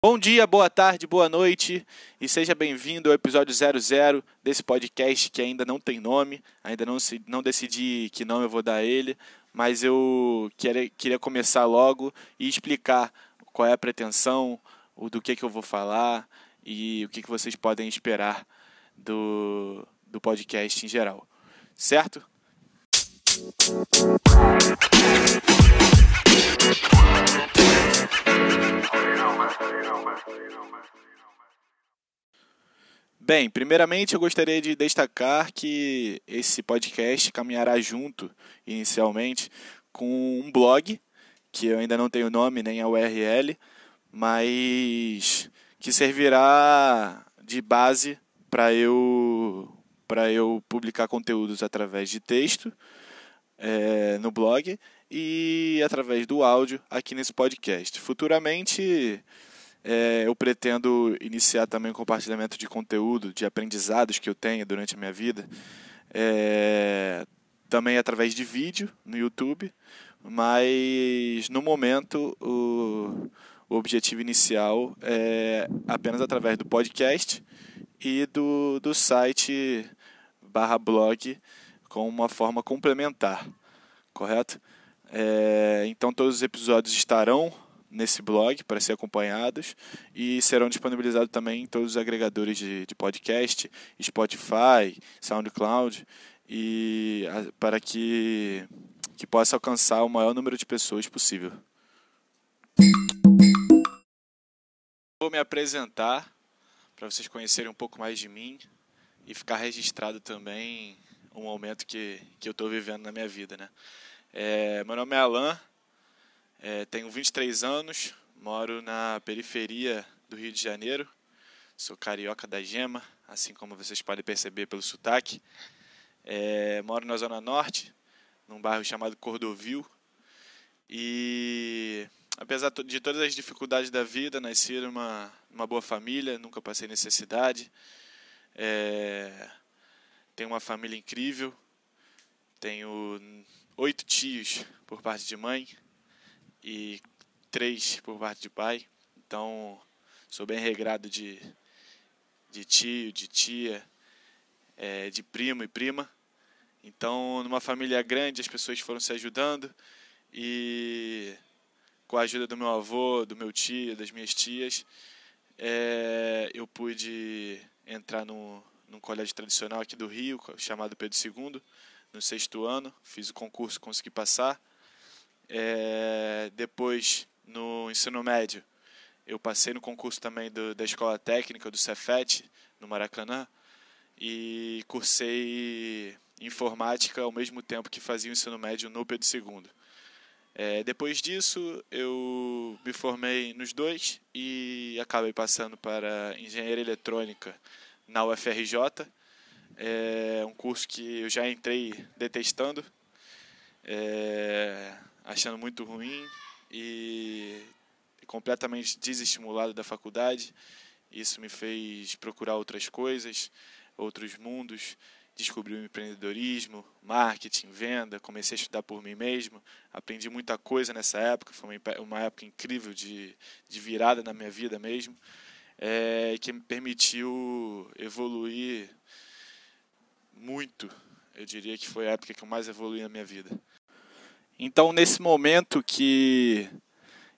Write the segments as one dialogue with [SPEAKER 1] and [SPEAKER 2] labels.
[SPEAKER 1] Bom dia, boa tarde, boa noite e seja bem-vindo ao episódio 00 desse podcast que ainda não tem nome, ainda não, se, não decidi que nome eu vou dar a ele, mas eu queria, queria começar logo e explicar qual é a pretensão, o do que, que eu vou falar e o que, que vocês podem esperar do, do podcast em geral, certo? Bem, primeiramente eu gostaria de destacar que esse podcast caminhará junto, inicialmente, com um blog, que eu ainda não tenho nome nem a URL, mas que servirá de base para eu, eu publicar conteúdos através de texto é, no blog e através do áudio aqui nesse podcast. Futuramente é, eu pretendo iniciar também o compartilhamento de conteúdo, de aprendizados que eu tenho durante a minha vida, é, também através de vídeo no YouTube, mas no momento o, o objetivo inicial é apenas através do podcast e do, do site barra blog com uma forma complementar, correto? É, então todos os episódios estarão nesse blog para ser acompanhados e serão disponibilizados também em todos os agregadores de, de podcast, Spotify, SoundCloud e a, para que, que possa alcançar o maior número de pessoas possível. Vou me apresentar para vocês conhecerem um pouco mais de mim e ficar registrado também um momento que, que eu estou vivendo na minha vida, né? É, meu nome é Alan, é, tenho 23 anos, moro na periferia do Rio de Janeiro, sou carioca da gema, assim como vocês podem perceber pelo sotaque. É, moro na Zona Norte, num bairro chamado Cordovil, e apesar de todas as dificuldades da vida, nasci numa, numa boa família, nunca passei necessidade. É, tenho uma família incrível, tenho oito tios por parte de mãe e três por parte de pai. Então, sou bem regrado de, de tio, de tia, é, de primo e prima. Então, numa família grande, as pessoas foram se ajudando e com a ajuda do meu avô, do meu tio, das minhas tias, é, eu pude entrar no, num colégio tradicional aqui do Rio, chamado Pedro II, no sexto ano, fiz o concurso, consegui passar. É, depois, no ensino médio, eu passei no concurso também do, da Escola Técnica, do Cefet, no Maracanã, e cursei informática ao mesmo tempo que fazia o ensino médio no Pedro II. É, depois disso, eu me formei nos dois e acabei passando para engenharia eletrônica na UFRJ, é um curso que eu já entrei detestando, é, achando muito ruim e completamente desestimulado da faculdade. Isso me fez procurar outras coisas, outros mundos, descobri o empreendedorismo, marketing, venda, comecei a estudar por mim mesmo, aprendi muita coisa nessa época, foi uma época incrível de, de virada na minha vida mesmo, é, que me permitiu evoluir muito. Eu diria que foi a época que eu mais evolui na minha vida. Então, nesse momento que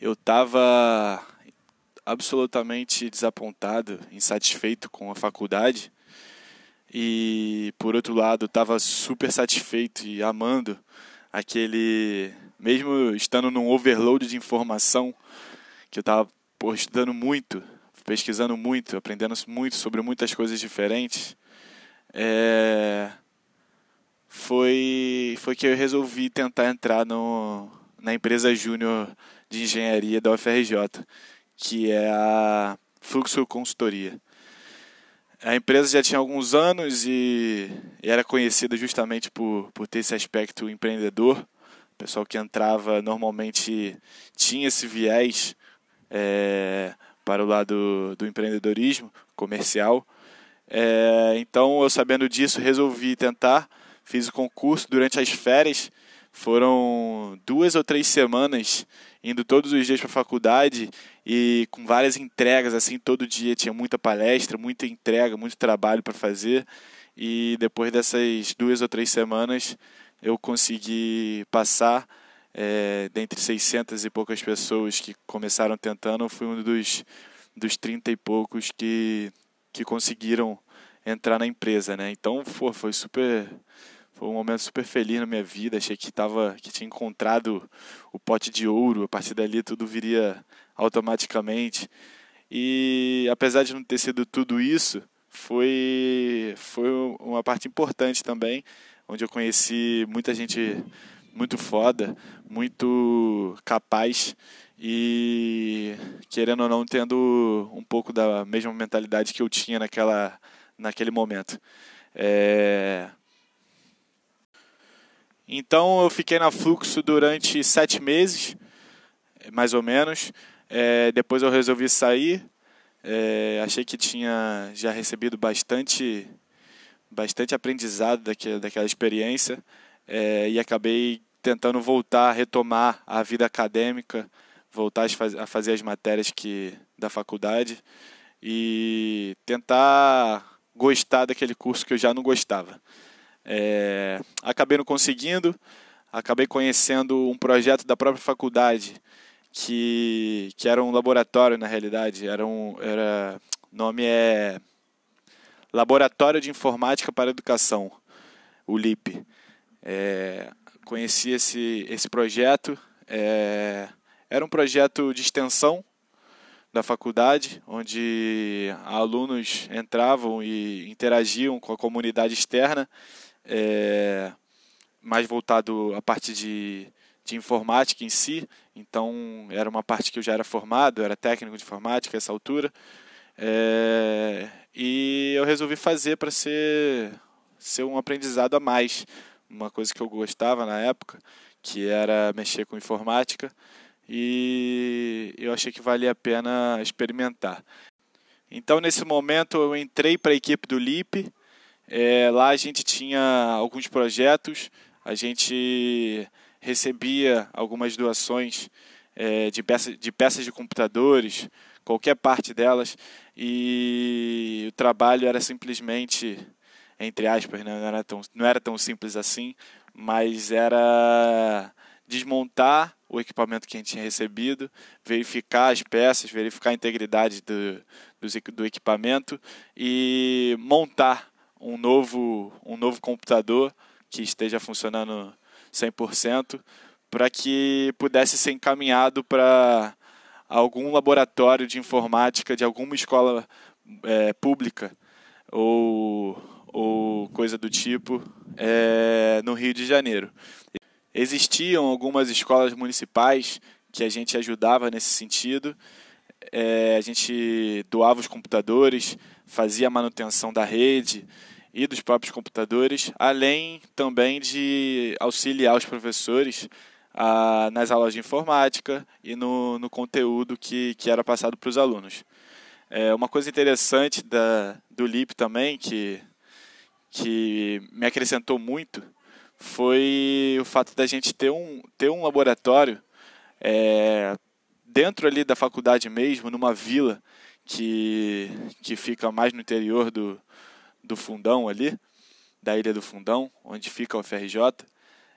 [SPEAKER 1] eu estava absolutamente desapontado, insatisfeito com a faculdade, e por outro lado estava super satisfeito e amando aquele, mesmo estando num overload de informação, que eu estava estudando muito, pesquisando muito, aprendendo muito sobre muitas coisas diferentes é, foi, foi que eu resolvi tentar entrar no, na empresa júnior de engenharia da UFRJ, que é a Fluxo Consultoria. A empresa já tinha alguns anos e, e era conhecida justamente por, por ter esse aspecto empreendedor. O pessoal que entrava normalmente tinha esse viés é, para o lado do empreendedorismo comercial. É, então, eu sabendo disso, resolvi tentar. Fiz o concurso durante as férias. Foram duas ou três semanas indo todos os dias para a faculdade e com várias entregas assim todo dia tinha muita palestra, muita entrega, muito trabalho para fazer e depois dessas duas ou três semanas eu consegui passar é, dentre 600 e poucas pessoas que começaram tentando, eu fui um dos dos 30 e poucos que que conseguiram entrar na empresa, né? Então, foi, foi super foi um momento super feliz na minha vida. Achei que tava, que tinha encontrado o pote de ouro. A partir dali tudo viria automaticamente. E apesar de não ter sido tudo isso, foi foi uma parte importante também, onde eu conheci muita gente muito foda, muito capaz e querendo ou não tendo um pouco da mesma mentalidade que eu tinha naquela naquele momento. É... Então eu fiquei na Fluxo durante sete meses, mais ou menos. É, depois eu resolvi sair. É, achei que tinha já recebido bastante, bastante aprendizado daquela, daquela experiência é, e acabei tentando voltar, retomar a vida acadêmica, voltar a fazer as matérias que da faculdade e tentar gostar daquele curso que eu já não gostava. É, acabei não conseguindo, acabei conhecendo um projeto da própria faculdade que, que era um laboratório na realidade, era um era nome é Laboratório de Informática para Educação, o LIP. É, conheci esse esse projeto, é, era um projeto de extensão da faculdade, onde alunos entravam e interagiam com a comunidade externa, é, mais voltado à parte de, de informática em si. Então, era uma parte que eu já era formado, era técnico de informática essa altura. É, e eu resolvi fazer para ser, ser um aprendizado a mais. Uma coisa que eu gostava na época, que era mexer com informática e eu achei que valia a pena experimentar. Então, nesse momento, eu entrei para a equipe do LIP. É, lá a gente tinha alguns projetos, a gente recebia algumas doações é, de, peça, de peças de computadores, qualquer parte delas, e o trabalho era simplesmente, entre aspas, né? não, era tão, não era tão simples assim, mas era desmontar o equipamento que a gente tinha recebido, verificar as peças, verificar a integridade do, do, do equipamento e montar um novo, um novo computador que esteja funcionando 100% para que pudesse ser encaminhado para algum laboratório de informática de alguma escola é, pública ou, ou coisa do tipo é, no Rio de Janeiro. Existiam algumas escolas municipais que a gente ajudava nesse sentido. É, a gente doava os computadores, fazia a manutenção da rede e dos próprios computadores, além também de auxiliar os professores a, nas aulas de informática e no, no conteúdo que, que era passado para os alunos. É, uma coisa interessante da, do LIP também, que, que me acrescentou muito, foi o fato da gente ter um, ter um laboratório é, dentro ali da faculdade mesmo, numa vila que, que fica mais no interior do, do Fundão ali, da Ilha do Fundão, onde fica o FRJ,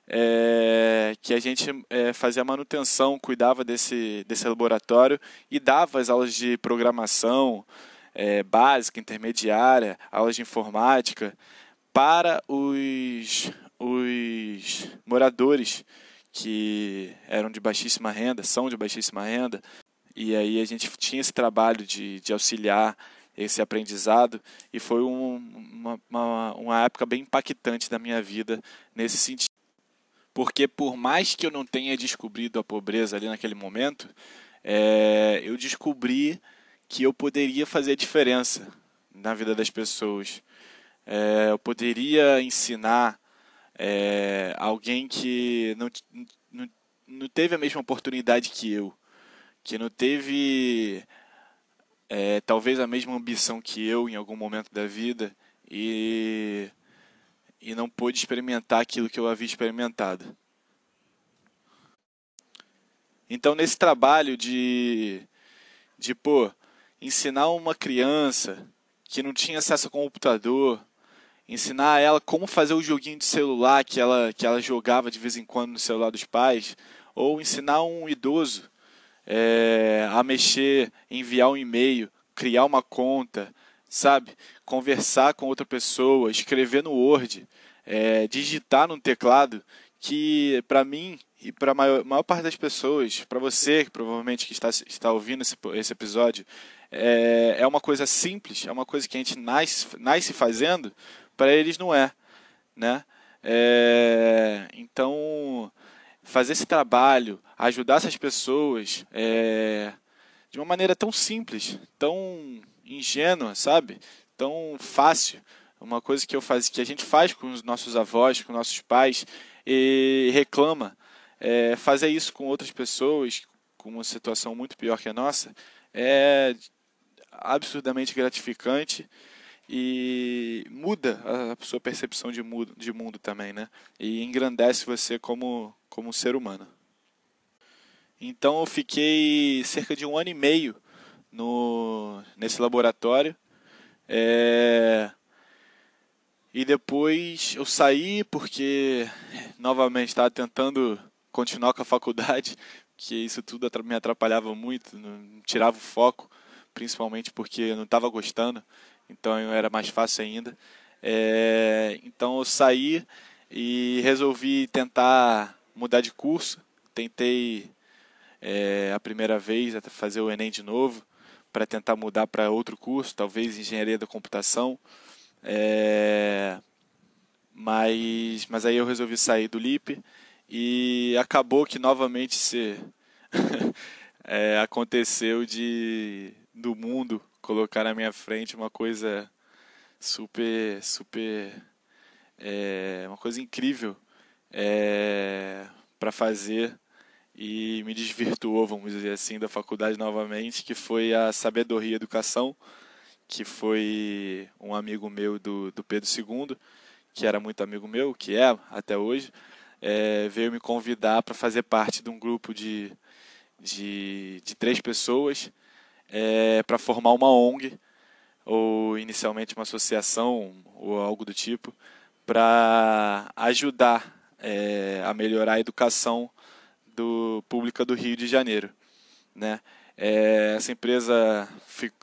[SPEAKER 1] é, que a gente é, fazia manutenção, cuidava desse, desse laboratório e dava as aulas de programação é, básica, intermediária, aulas de informática para os, os moradores que eram de baixíssima renda, são de baixíssima renda, e aí a gente tinha esse trabalho de, de auxiliar esse aprendizado e foi um, uma, uma, uma época bem impactante da minha vida nesse sentido. Porque por mais que eu não tenha descobrido a pobreza ali naquele momento, é, eu descobri que eu poderia fazer diferença na vida das pessoas. É, eu poderia ensinar é, alguém que não, não, não teve a mesma oportunidade que eu, que não teve é, talvez a mesma ambição que eu em algum momento da vida e, e não pôde experimentar aquilo que eu havia experimentado. Então, nesse trabalho de, de pô, ensinar uma criança que não tinha acesso ao computador, ensinar ela como fazer o joguinho de celular que ela, que ela jogava de vez em quando no celular dos pais, ou ensinar um idoso é, a mexer, enviar um e-mail, criar uma conta, sabe? Conversar com outra pessoa, escrever no Word, é, digitar no teclado, que para mim e para a maior, maior, parte das pessoas, para você que provavelmente que está, está ouvindo esse, esse episódio, é, é uma coisa simples, é uma coisa que a gente nasce, nasce fazendo, para eles não é, né? É, então, fazer esse trabalho, ajudar essas pessoas é, de uma maneira tão simples, tão ingênua, sabe? Tão fácil. Uma coisa que eu faz, que a gente faz com os nossos avós, com nossos pais e reclama. É, fazer isso com outras pessoas, com uma situação muito pior que a nossa, é absurdamente gratificante e muda a sua percepção de mundo, de mundo também, né? E engrandece você como, como ser humano. Então eu fiquei cerca de um ano e meio no, nesse laboratório. É, e depois eu saí porque novamente estava tentando continuar com a faculdade, que isso tudo me atrapalhava muito, não tirava o foco, principalmente porque eu não estava gostando, então era mais fácil ainda. É, então eu saí e resolvi tentar mudar de curso. Tentei é, a primeira vez até fazer o Enem de novo para tentar mudar para outro curso, talvez engenharia da computação. É, mas, mas aí eu resolvi sair do LIP e acabou que novamente se é, aconteceu de do mundo colocar na minha frente uma coisa super super é, uma coisa incrível é, para fazer e me desvirtuou, vamos dizer assim, da faculdade novamente, que foi a Sabedoria Educação, que foi um amigo meu do, do Pedro II, que era muito amigo meu, que é até hoje, é, veio me convidar para fazer parte de um grupo de, de, de três pessoas é, para formar uma ONG, ou inicialmente uma associação, ou algo do tipo, para ajudar é, a melhorar a educação do, pública do Rio de Janeiro. Né? É, essa empresa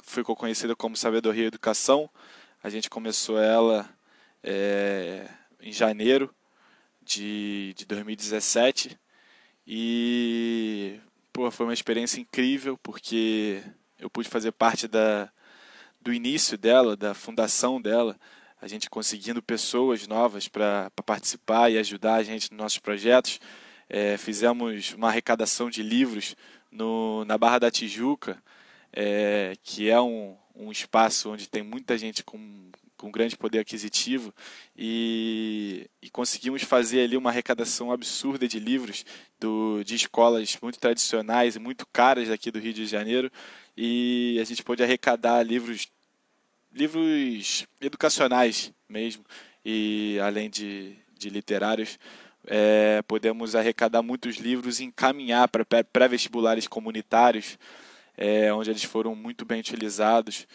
[SPEAKER 1] ficou conhecida como Sabedoria Educação. A gente começou ela é, em janeiro de, de 2017 e pô, foi uma experiência incrível porque eu pude fazer parte da, do início dela, da fundação dela, a gente conseguindo pessoas novas para participar e ajudar a gente nos nossos projetos. É, fizemos uma arrecadação de livros no, na Barra da Tijuca, é, que é um, um espaço onde tem muita gente com, com grande poder aquisitivo e, e, conseguimos fazer ali uma arrecadação absurda de livros do, de escolas muito tradicionais e muito caras aqui do Rio de Janeiro e a gente pôde arrecadar livros livros educacionais mesmo e além de, de literários. É, podemos arrecadar muitos livros e encaminhar para pré-vestibulares comunitários é, onde eles foram muito bem utilizados.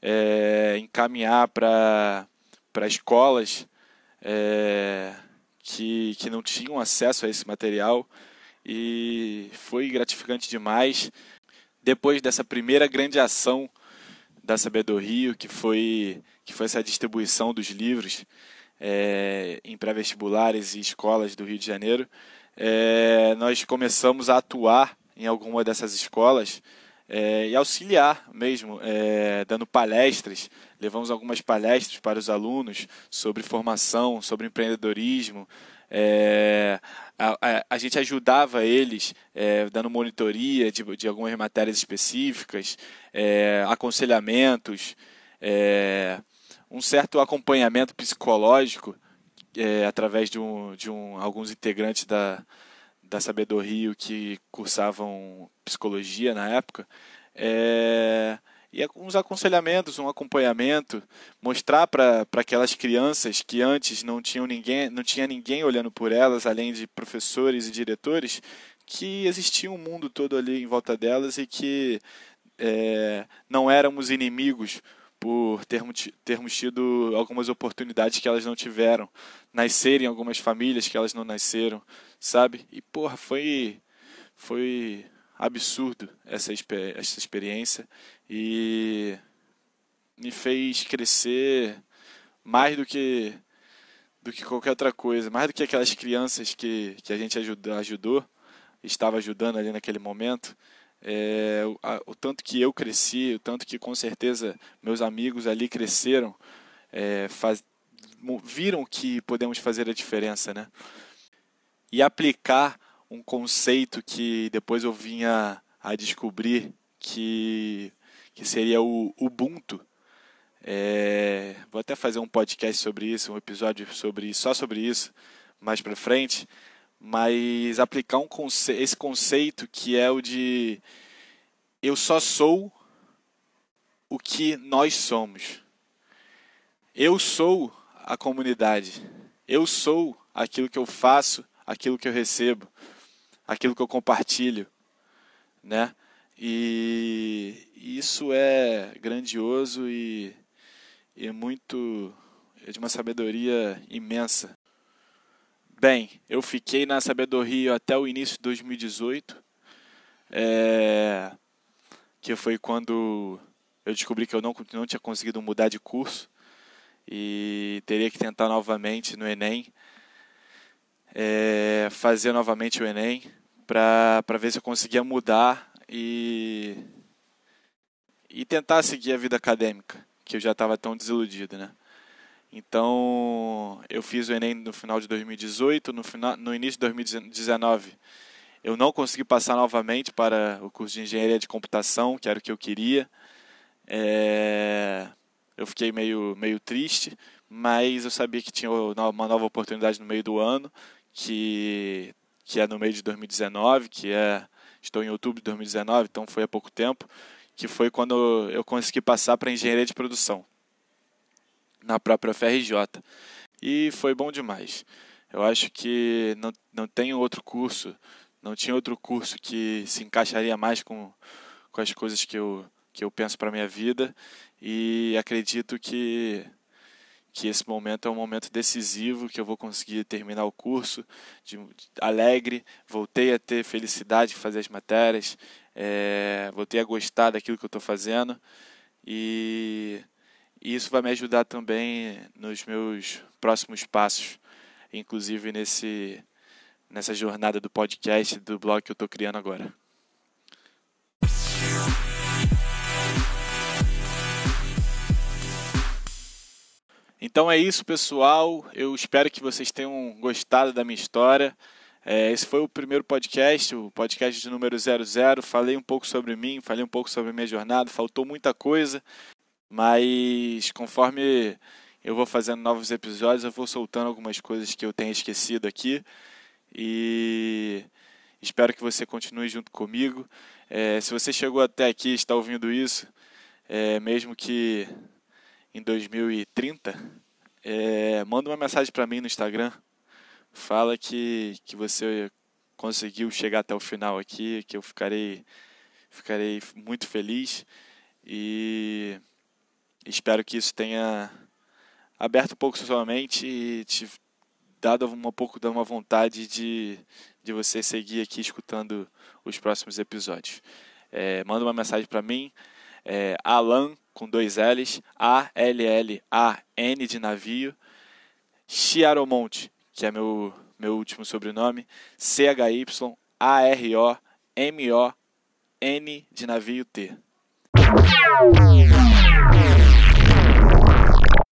[SPEAKER 1] É, encaminhar para escolas é, que, que não tinham acesso a esse material. E foi gratificante demais. Depois dessa primeira grande ação da Sabedoria, que foi, que foi essa distribuição dos livros é, em pré-vestibulares e escolas do Rio de Janeiro, é, nós começamos a atuar em alguma dessas escolas é, e auxiliar mesmo, é, dando palestras. Levamos algumas palestras para os alunos sobre formação, sobre empreendedorismo. É, a, a, a, gente ajudava eles é, dando monitoria de, de algumas matérias específicas, é, aconselhamentos, é, um certo acompanhamento psicológico através de, um, de um, alguns integrantes da, da Sabedoria que cursavam psicologia na época, é, e uns aconselhamentos, um acompanhamento, mostrar para aquelas crianças que antes não tinham ninguém, não tinha ninguém olhando por elas, além de professores e diretores, que existia um mundo todo ali em volta delas e que é, não éramos inimigos por termos, termos tido algumas oportunidades que elas não tiveram, nascerem algumas famílias que elas não nasceram, sabe? E porra, foi foi absurdo essa, essa experiência e me fez crescer mais do que do que qualquer outra coisa, mais do que aquelas crianças que, que a gente ajudou, estava ajudando ali naquele momento. É, o, a, o, tanto que eu cresci, o tanto que com certeza meus amigos ali cresceram, é, faz, viram que podemos fazer a diferença, né? E aplicar um conceito que depois eu vinha a descobrir que, que seria o Ubuntu. É, vou até fazer um podcast sobre isso, um episódio sobre só sobre isso mais para frente, mas aplicar um conce esse conceito que é o de eu só sou o que nós somos. Eu sou a comunidade. Eu sou aquilo que eu faço, aquilo que eu recebo aquilo que eu compartilho, né? E isso é grandioso e, é muito é de uma sabedoria imensa. Bem, eu fiquei na sabedoria até o início de 2018, é, que foi quando eu descobri que eu não, não tinha conseguido mudar de curso e teria que tentar novamente no Enem é, fazer novamente o Enem para ver se eu conseguia mudar e, e tentar seguir a vida acadêmica, que eu já estava tão desiludido, né? Então, eu fiz o Enem no final de 2018, no, final, no início de 2019 eu não consegui passar novamente para o curso de Engenharia de Computação, que era o que eu queria. É... Eu fiquei meio, meio triste, mas eu sabia que tinha uma nova oportunidade no meio do ano que, que é no meio de 2019, que é estou em outubro de 2019, então foi há pouco tempo, que foi quando eu consegui passar para engenharia de produção na própria FRJ. E foi bom demais. Eu acho que não, não tem outro curso, não tinha outro curso que se encaixaria mais com, com as coisas que eu, que eu penso para minha vida. E acredito que que esse momento é um momento decisivo, que eu vou conseguir terminar o curso de, de, alegre, voltei a ter felicidade de fazer as matérias, é, voltei a gostar daquilo que eu estou fazendo e, e, isso vai me ajudar também nos meus próximos passos, inclusive nesse, nessa jornada do podcast, do blog que eu estou criando agora. Então é isso, pessoal. Eu espero que vocês tenham gostado da minha história. É, esse foi o primeiro podcast, o podcast de número 00. Falei um pouco sobre mim, falei um pouco sobre a minha jornada. Faltou muita coisa, mas conforme eu vou fazendo novos episódios, eu vou soltando algumas coisas que eu tenha esquecido aqui. E espero que você continue junto comigo. É, se você chegou até aqui e está ouvindo isso, é, mesmo que em 2030, é, manda uma mensagem para mim no Instagram. Fala que, que você conseguiu chegar até o final aqui, que eu ficarei, ficarei muito feliz e espero que isso tenha aberto um pouco sua mente e te dado um pouco de uma vontade de, de você seguir aqui escutando os próximos episódios. É, manda uma mensagem para mim, é, Alan com dois L's, A-L-L-A-N de navio, Chiaromonte, que é meu, meu último sobrenome, C-H-Y-A-R-O-M-O-N de navio T.